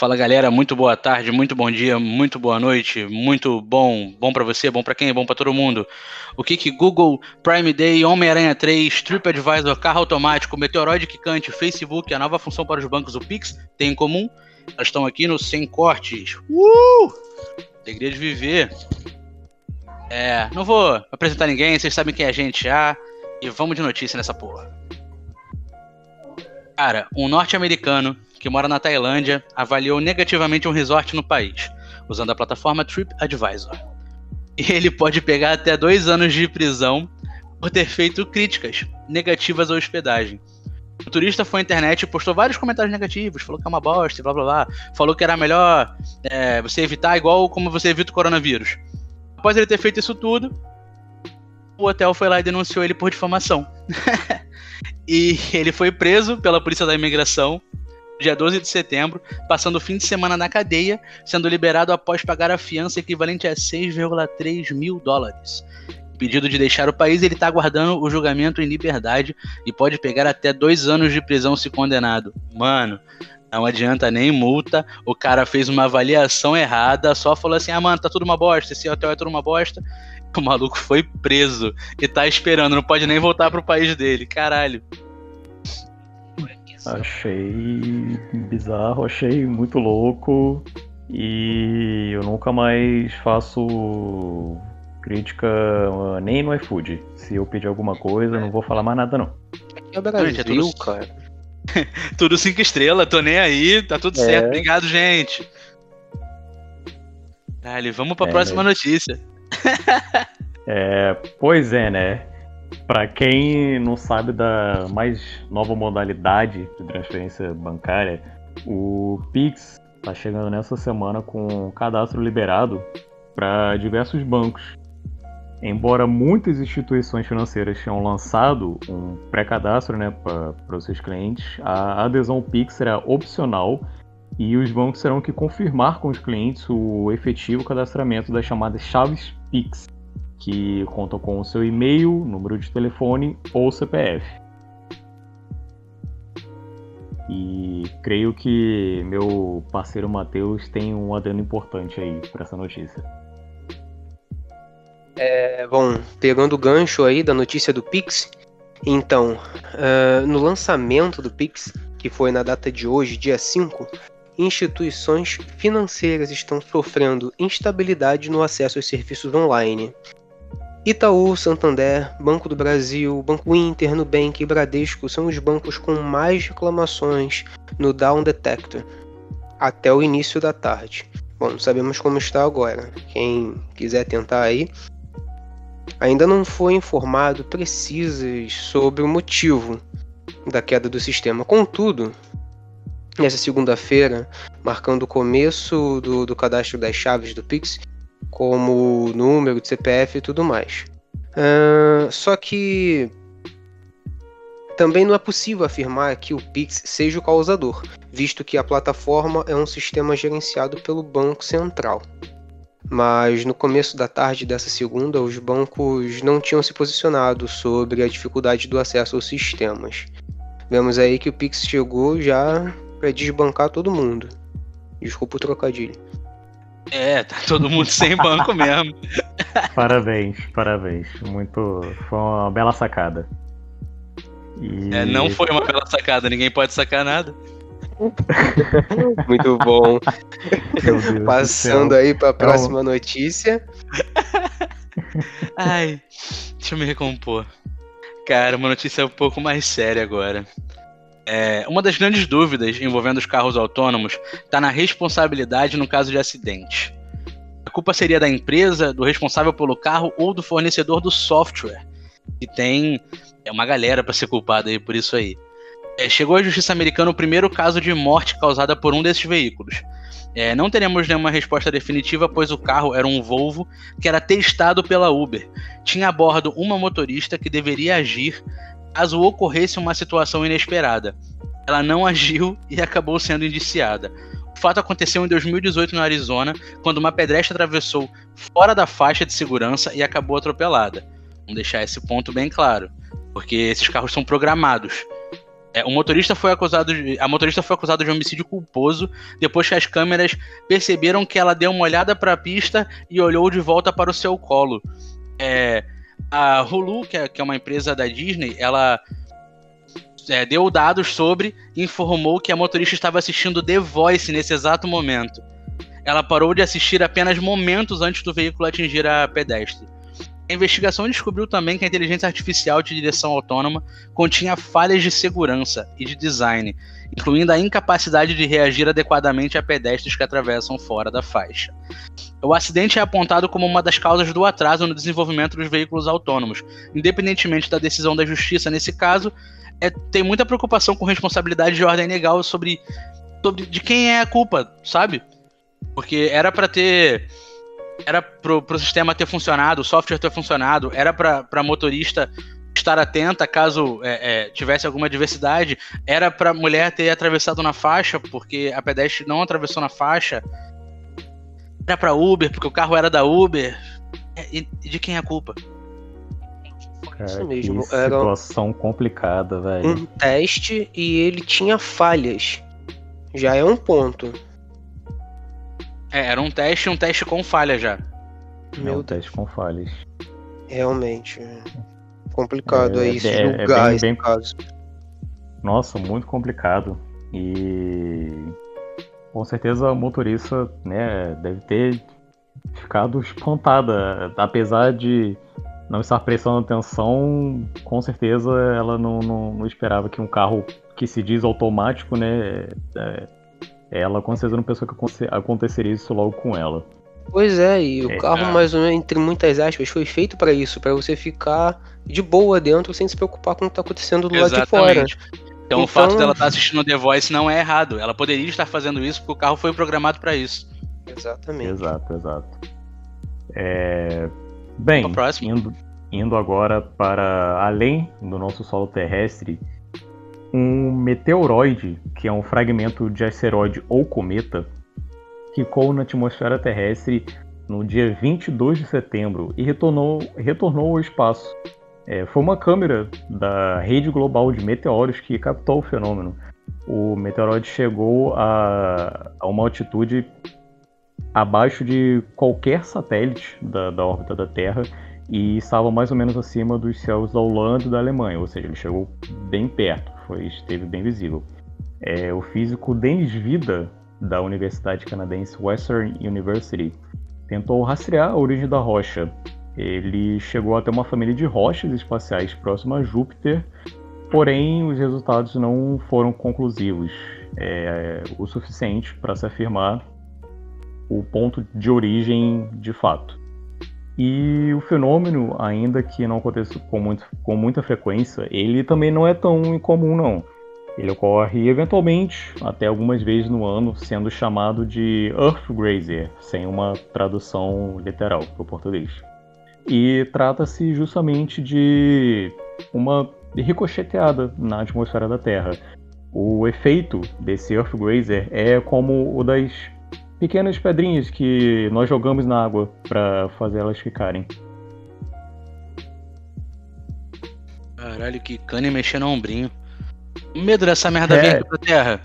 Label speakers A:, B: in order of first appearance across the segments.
A: Fala galera, muito boa tarde, muito bom dia, muito boa noite, muito bom, bom para você, bom para quem, bom para todo mundo. O que que Google, Prime Day, Homem-Aranha 3, TripAdvisor, carro automático, meteoroide quicante, Facebook, a nova função para os bancos, o Pix, tem em comum? Elas estão aqui no Sem Cortes. Uh! Alegria de viver. É, não vou apresentar ninguém, vocês sabem quem é a gente já, e vamos de notícia nessa porra. Cara, um norte-americano que mora na Tailândia, avaliou negativamente um resort no país, usando a plataforma TripAdvisor. E ele pode pegar até dois anos de prisão por ter feito críticas negativas à hospedagem. O turista foi à internet e postou vários comentários negativos, falou que é uma bosta, blá blá blá. Falou que era melhor é, você evitar igual como você evita o coronavírus. Após ele ter feito isso tudo, o hotel foi lá e denunciou ele por difamação. e ele foi preso pela polícia da imigração dia 12 de setembro, passando o fim de semana na cadeia, sendo liberado após pagar a fiança equivalente a 6,3 mil dólares. Pedido de deixar o país, ele está aguardando o julgamento em liberdade e pode pegar até dois anos de prisão se condenado. Mano, não adianta nem multa, o cara fez uma avaliação errada, só falou assim: ah, mano, tá tudo uma bosta, esse hotel é tudo uma bosta. O maluco foi preso e tá esperando, não pode nem voltar pro país dele. Caralho.
B: Achei bizarro, achei muito louco e eu nunca mais faço crítica nem no iFood. Se eu pedir alguma coisa, eu não vou falar mais nada não.
A: É o Brasil, é tudo... cara. tudo cinco estrelas, tô nem aí, tá tudo é. certo. Obrigado, gente. Dale, vamos pra é, próxima né? notícia.
B: é, pois é, né? Para quem não sabe da mais nova modalidade de transferência bancária, o Pix está chegando nessa semana com o cadastro liberado para diversos bancos. Embora muitas instituições financeiras tenham lançado um pré-cadastro né, para os seus clientes, a adesão Pix será opcional e os bancos terão que confirmar com os clientes o efetivo cadastramento das chamadas chaves Pix que contam com o seu e-mail, número de telefone ou CPF. E creio que meu parceiro Matheus tem um adendo importante aí para essa notícia.
C: É, bom, pegando o gancho aí da notícia do Pix, então, uh, no lançamento do Pix, que foi na data de hoje, dia 5, instituições financeiras estão sofrendo instabilidade no acesso aos serviços online. Itaú, Santander, Banco do Brasil, Banco Inter, Nubank e Bradesco são os bancos com mais reclamações no Down Detector até o início da tarde. Bom, não sabemos como está agora. Quem quiser tentar aí. Ainda não foi informado precisas sobre o motivo da queda do sistema. Contudo, nessa segunda-feira, marcando o começo do, do cadastro das chaves do Pix, como número de CPF e tudo mais. Uh, só que também não é possível afirmar que o Pix seja o causador, visto que a plataforma é um sistema gerenciado pelo Banco Central. Mas no começo da tarde dessa segunda, os bancos não tinham se posicionado sobre a dificuldade do acesso aos sistemas. Vemos aí que o Pix chegou já para desbancar todo mundo. Desculpa o trocadilho.
A: É, tá todo mundo sem banco mesmo.
B: Parabéns, parabéns. Muito. Foi uma bela sacada.
A: E... É, não foi uma bela sacada, ninguém pode sacar nada.
C: Muito bom. Passando aí para a próxima notícia.
A: Ai, deixa eu me recompor. Cara, uma notícia um pouco mais séria agora. É, uma das grandes dúvidas envolvendo os carros autônomos está na responsabilidade no caso de acidente. A culpa seria da empresa, do responsável pelo carro ou do fornecedor do software. E tem é uma galera para ser culpada aí por isso aí. É, chegou à justiça americana o primeiro caso de morte causada por um desses veículos. É, não teremos nenhuma resposta definitiva, pois o carro era um Volvo que era testado pela Uber. Tinha a bordo uma motorista que deveria agir caso ocorresse uma situação inesperada. Ela não agiu e acabou sendo indiciada. O fato aconteceu em 2018 no Arizona, quando uma pedestre atravessou fora da faixa de segurança e acabou atropelada. Vamos deixar esse ponto bem claro, porque esses carros são programados. É, o motorista foi acusado de, a motorista foi acusada de homicídio culposo depois que as câmeras perceberam que ela deu uma olhada para a pista e olhou de volta para o seu colo. É, a Hulu, que é, que é, uma empresa da Disney, ela é, deu dados sobre e informou que a motorista estava assistindo The Voice nesse exato momento. Ela parou de assistir apenas momentos antes do veículo atingir a pedestre. A investigação descobriu também que a inteligência artificial de direção autônoma continha falhas de segurança e de design, incluindo a incapacidade de reagir adequadamente a pedestres que atravessam fora da faixa. O acidente é apontado como uma das causas do atraso no desenvolvimento dos veículos autônomos. Independentemente da decisão da justiça nesse caso, é, tem muita preocupação com responsabilidade de ordem legal sobre, sobre de quem é a culpa, sabe? Porque era para ter era pro, pro sistema ter funcionado, o software ter funcionado, era para motorista estar atenta caso é, é, tivesse alguma diversidade, era para mulher ter atravessado na faixa porque a pedestre não atravessou na faixa, era para Uber porque o carro era da Uber. É, e de quem é a culpa?
B: Cara, Isso mesmo. Que era situação complicada, velho.
C: Um teste e ele tinha falhas. Já é um ponto.
A: É, era um teste um teste com falha já.
B: Meu é um teste com falhas.
C: Realmente. É complicado é, aí é, julgar é bem, bem... caso.
B: Nossa, muito complicado. E com certeza a motorista né, deve ter ficado espantada. Apesar de não estar prestando atenção, com certeza ela não, não, não esperava que um carro que se diz automático, né? É, ela com certeza não pensou que aconteceria isso logo com ela.
C: Pois é, e o é, carro, cara. mais ou menos, entre muitas aspas, foi feito para isso, para você ficar de boa dentro sem se preocupar com o que tá acontecendo do Exatamente. lado de fora.
A: Então, então, o fato dela estar tá assistindo The Voice não é errado. Ela poderia estar fazendo isso porque o carro foi programado para isso.
C: Exatamente.
B: Exato, exato. É... Bem, indo, indo agora para além do nosso solo terrestre, um meteoroide, que é um fragmento de asteroide ou cometa, ficou na atmosfera terrestre no dia 22 de setembro e retornou, retornou ao espaço. É, foi uma câmera da rede global de meteoros que captou o fenômeno. O meteoroide chegou a, a uma altitude abaixo de qualquer satélite da, da órbita da Terra e estava mais ou menos acima dos céus da Holanda e da Alemanha, ou seja, ele chegou bem perto, foi, esteve bem visível. É, o físico Denis Vida, da Universidade Canadense Western University, tentou rastrear a origem da rocha. Ele chegou até uma família de rochas espaciais próxima a Júpiter, porém os resultados não foram conclusivos é, o suficiente para se afirmar o ponto de origem de fato. E o fenômeno, ainda que não aconteça com, muito, com muita frequência, ele também não é tão incomum não. Ele ocorre eventualmente, até algumas vezes no ano, sendo chamado de Earthgrazer, sem uma tradução literal para o português. E trata-se justamente de uma ricocheteada na atmosfera da Terra. O efeito desse Earthgrazer é como o das pequenas pedrinhas que nós jogamos na água para fazer elas ficarem.
A: Caralho, que cana mexendo no ombrinho. Medo dessa merda é. vir pra terra.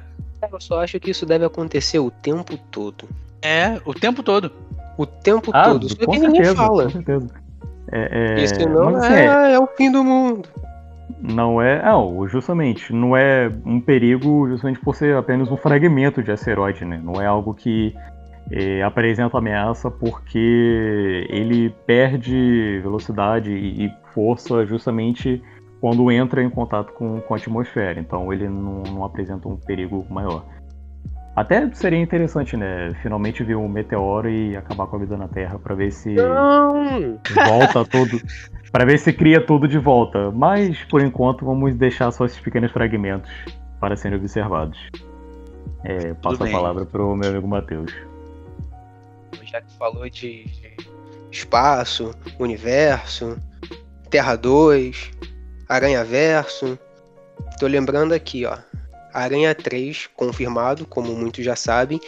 C: Eu só acho que isso deve acontecer o tempo todo.
A: É, o tempo todo.
C: O tempo ah, todo. Só que certeza, ninguém fala. Com certeza.
B: É,
C: é... E senão assim, é, é o fim do mundo.
B: Não é. Não, justamente, não é um perigo justamente por ser apenas um fragmento de asteroide, né? Não é algo que é, apresenta ameaça porque ele perde velocidade e força justamente quando entra em contato com, com a atmosfera. Então ele não, não apresenta um perigo maior. Até seria interessante, né? Finalmente ver um meteoro e acabar com a vida na Terra para ver se não. volta tudo, para ver se cria tudo de volta. Mas por enquanto vamos deixar só esses pequenos fragmentos para serem observados. É, passo a palavra para o meu amigo Matheus.
C: Já que falou de espaço, universo, Terra 2, Aranha Verso, tô lembrando aqui, ó. Aranha 3 confirmado, como muitos já sabem,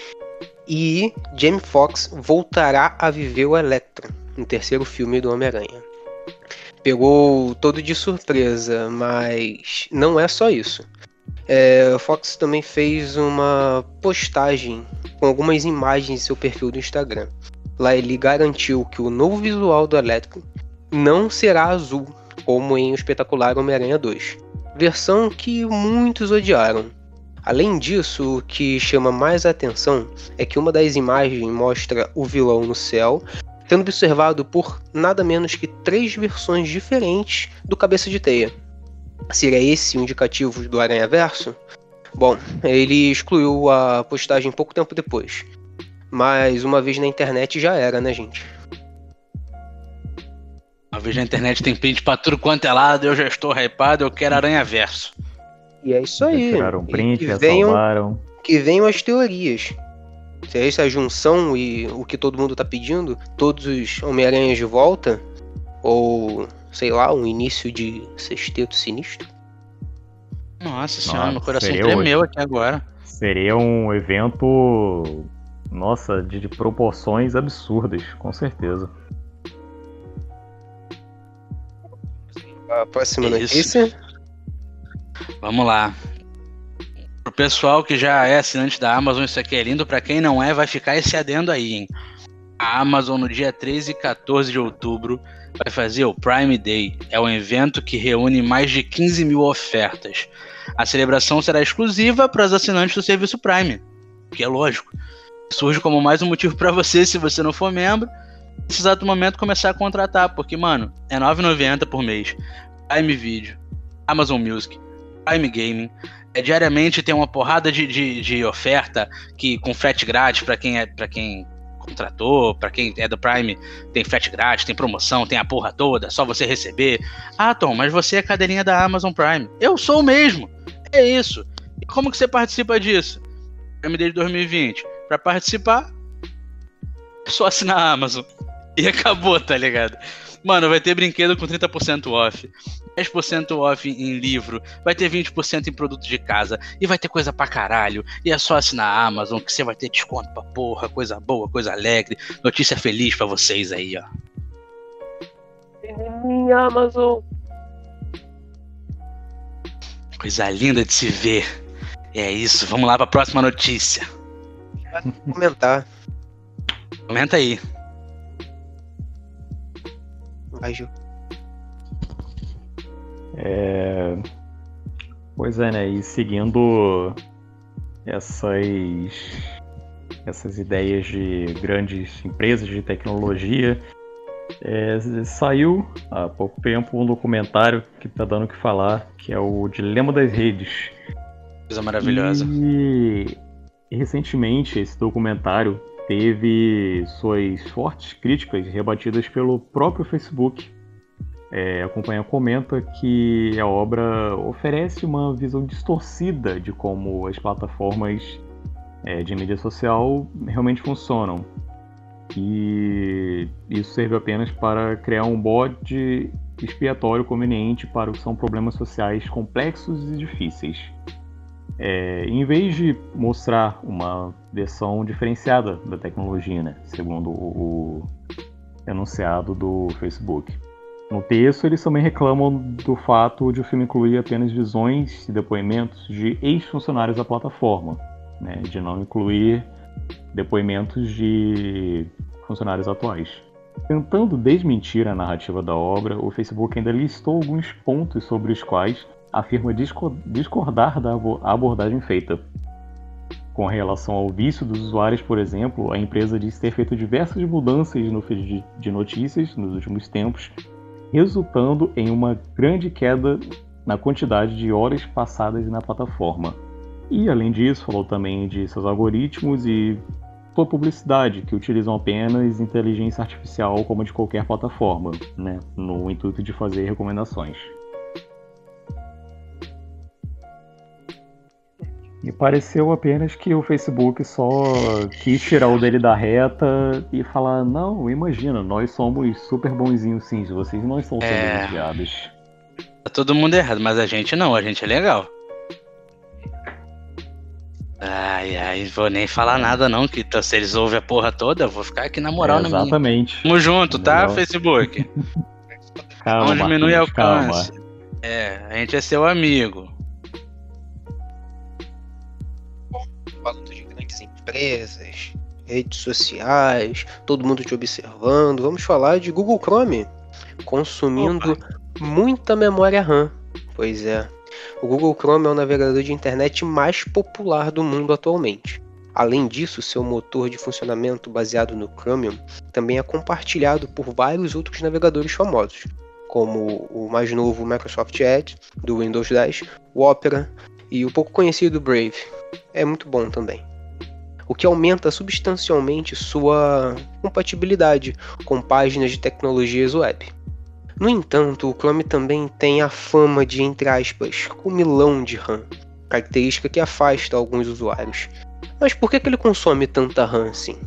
C: e Jamie Foxx voltará a viver o Electro no terceiro filme do Homem-Aranha. Pegou todo de surpresa, mas não é só isso. É, Fox também fez uma postagem com algumas imagens em seu perfil do Instagram. Lá ele garantiu que o novo visual do Elétrico não será azul, como em o espetacular Homem-Aranha 2. Versão que muitos odiaram. Além disso, o que chama mais atenção é que uma das imagens mostra o vilão no céu, sendo observado por nada menos que três versões diferentes do Cabeça de Teia. Seria esse o indicativo do Aranha Verso? Bom, ele excluiu a postagem pouco tempo depois. Mas uma vez na internet já era, né, gente?
A: Uma vez na internet tem print pra tudo quanto é lado, eu já estou hypado, eu quero Aranha Verso.
C: E é isso aí.
B: Tiraram print,
C: que venham,
B: salvaram.
C: que venham as teorias. Se é essa junção e o que todo mundo tá pedindo, todos os Homem-Aranhas de volta, ou sei lá, um início de sexteto sinistro.
A: Nossa senhora,
B: Nossa,
A: meu coração tremeu aqui agora.
B: Seria um evento, nossa, de, de proporções absurdas, com certeza.
C: A próxima
A: É
C: notícia.
A: Vamos lá. Pro pessoal que já é assinante da Amazon, isso aqui é lindo. Pra quem não é, vai ficar esse adendo aí, hein? A Amazon, no dia 13 e 14 de outubro, vai fazer o Prime Day. É um evento que reúne mais de 15 mil ofertas. A celebração será exclusiva para os assinantes do serviço Prime, que é lógico. Surge como mais um motivo para você, se você não for membro, nesse exato momento começar a contratar, porque, mano, é R$ 9,90 por mês. Prime Video, Amazon Music, Prime Gaming. É, diariamente tem uma porrada de, de, de oferta que com frete grátis para quem é para quem contratou, para quem é do Prime, tem frete grátis, tem promoção, tem a porra toda, só você receber. Ah, Tom, mas você é cadeirinha da Amazon Prime. Eu sou mesmo. É isso. E como que você participa disso? Prime Day de 2020. Para participar, é só assinar a Amazon. E acabou, tá ligado? Mano, vai ter brinquedo com 30% off, 10% off em livro, vai ter 20% em produto de casa, e vai ter coisa pra caralho. E é só assinar a Amazon que você vai ter desconto pra porra, coisa boa, coisa alegre, notícia feliz pra vocês aí, ó.
C: Minha Amazon.
A: Coisa linda de se ver. É isso, vamos lá pra próxima notícia.
C: Comentar.
A: Comenta aí.
C: Vai, Ju.
B: É... Pois é, né? E seguindo essas, essas ideias de grandes empresas de tecnologia, é, saiu há pouco tempo um documentário que tá dando o que falar, que é o Dilema das Redes.
A: Coisa maravilhosa.
B: E recentemente esse documentário teve suas fortes críticas rebatidas pelo próprio Facebook. É, a companhia comenta que a obra oferece uma visão distorcida de como as plataformas é, de mídia social realmente funcionam. E isso serve apenas para criar um bode expiatório conveniente para o que são problemas sociais complexos e difíceis. É, em vez de mostrar uma versão diferenciada da tecnologia, né, segundo o, o enunciado do Facebook. No texto, eles também reclamam do fato de o filme incluir apenas visões e depoimentos de ex-funcionários da plataforma, né, de não incluir depoimentos de funcionários atuais. Tentando desmentir a narrativa da obra, o Facebook ainda listou alguns pontos sobre os quais afirma discordar da abordagem feita. Com relação ao vício dos usuários, por exemplo, a empresa diz ter feito diversas mudanças no feed de notícias nos últimos tempos, resultando em uma grande queda na quantidade de horas passadas na plataforma. E além disso, falou também de seus algoritmos e sua publicidade, que utilizam apenas inteligência artificial como de qualquer plataforma, né, no intuito de fazer recomendações. Me pareceu apenas que o Facebook só quis tirar o dele da reta e falar: não, imagina, nós somos super bonzinhos sim, vocês não estão sendo
A: É. Tá todo mundo errado, mas a gente não, a gente é legal. Ai, ai, vou nem falar nada não, que tá- se eles ouvem a porra toda, eu vou ficar aqui na moral
B: É,
A: na minha.
B: exatamente.
A: Tamo junto, tá,
B: Legal.
A: Facebook?
B: Calma,
A: Não diminui o
B: Marquinhos, calma.
A: alcance. É, a gente é seu amigo.
C: Falando de grandes empresas, redes sociais, todo mundo te observando. Vamos falar de Google Chrome consumindo Opa. muita memória RAM. Pois é. O Google Chrome é o navegador de internet mais popular do mundo atualmente. Além disso, seu motor de funcionamento baseado no Chromium também é compartilhado por vários outros navegadores famosos, como o mais novo Microsoft Edge do Windows 10, o Opera e o pouco conhecido Brave. É muito bom também. O que aumenta substancialmente sua compatibilidade com páginas de tecnologias web. No entanto, o Chrome também tem a fama de, entre aspas, comilão de RAM, característica que afasta alguns usuários. Mas por que, que ele consome tanta RAM assim?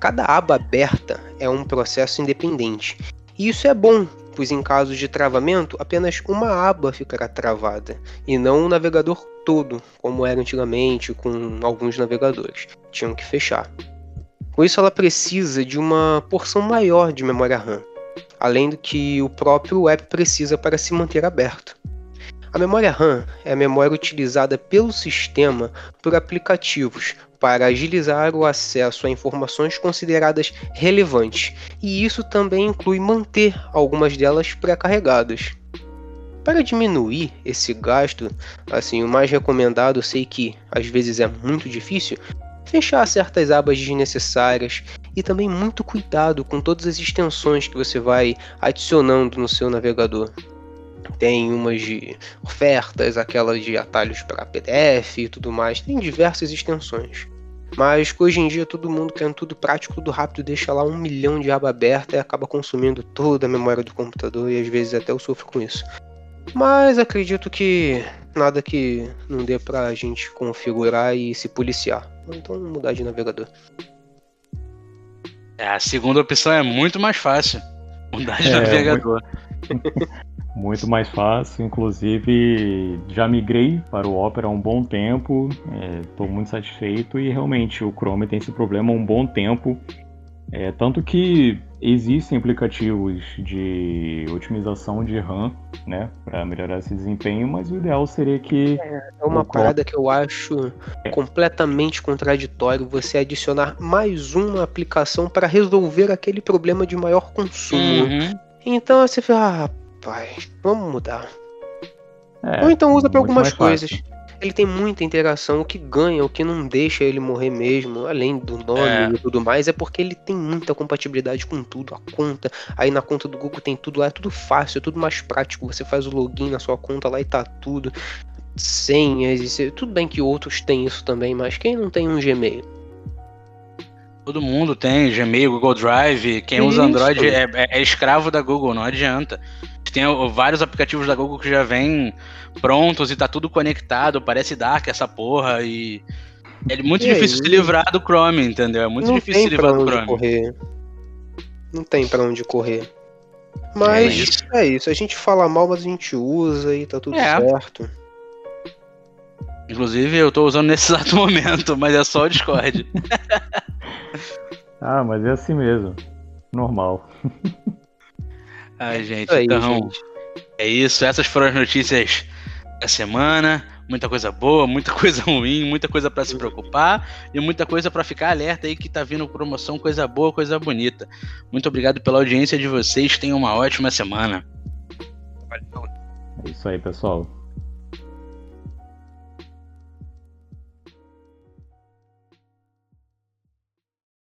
C: Cada aba aberta é um processo independente, e isso é bom, pois em caso de travamento, apenas uma aba ficará travada, e não o navegador todo, como era antigamente com alguns navegadores. Tinham que fechar. Com isso, ela precisa de uma porção maior de memória RAM, além do que o próprio web precisa para se manter aberto. A memória RAM é a memória utilizada pelo sistema por aplicativos para agilizar o acesso a informações consideradas relevantes, e isso também inclui manter algumas delas pré-carregadas. Para diminuir esse gasto, assim, o mais recomendado, sei que às vezes é muito difícil, fechar certas abas desnecessárias e também muito cuidado com todas as extensões que você vai adicionando no seu navegador. Tem umas de ofertas, aquelas de atalhos para PDF e tudo mais, tem diversas extensões. Mas hoje em dia todo mundo querendo tudo prático, tudo rápido, deixa lá um milhão de aba aberta e acaba consumindo toda a memória do computador e às vezes até eu sofro com isso. Mas acredito que nada que não dê pra gente configurar e se policiar. Então mudar de navegador.
A: É, a segunda opção é muito mais fácil. Mudar de é, navegador.
B: Muito, muito, mais fácil. Inclusive, já migrei para o Opera há um bom tempo. Estou é, muito satisfeito e realmente o Chrome tem esse problema há um bom tempo. É, tanto que existem aplicativos de otimização de RAM, né, para melhorar esse desempenho, mas o ideal seria que
C: é, é uma parada que eu acho é. completamente contraditório você adicionar mais uma aplicação para resolver aquele problema de maior consumo. Uhum. Então você fala, ah, rapaz, vamos mudar. É, Ou então usa para algumas coisas. Fácil ele tem muita interação. O que ganha, o que não deixa ele morrer mesmo, além do nome é. e tudo mais, é porque ele tem muita compatibilidade com tudo. A conta, aí na conta do Google tem tudo lá, é tudo fácil, é tudo mais prático. Você faz o login na sua conta lá e tá tudo. Senhas, tudo bem que outros têm isso também, mas quem não tem um Gmail?
A: Todo mundo tem Gmail, Google Drive. Quem usa Android é, é, é, escravo da Google, não adianta. Tem vários aplicativos da Google que já vêm prontos e tá tudo conectado, parece Dark essa porra e é muito e difícil aí? se livrar do Chrome, entendeu? É muito
C: não
A: difícil se livrar do Chrome.
C: Correr. Não tem para onde correr. Mas é isso. é isso. a gente fala mal, mas a gente usa e tá tudo é. certo.
A: Inclusive, eu tô usando nesse exato momento, mas é só o Discord.
B: ah, mas é assim mesmo. Normal.
A: Ai, gente, aí, então. Gente. É isso, essas foram as notícias da semana. Muita coisa boa, muita coisa ruim, muita coisa para se preocupar e muita coisa para ficar alerta aí que tá vindo promoção, coisa boa, coisa bonita. Muito obrigado pela audiência de vocês. Tenham uma ótima semana.
B: É isso aí, pessoal.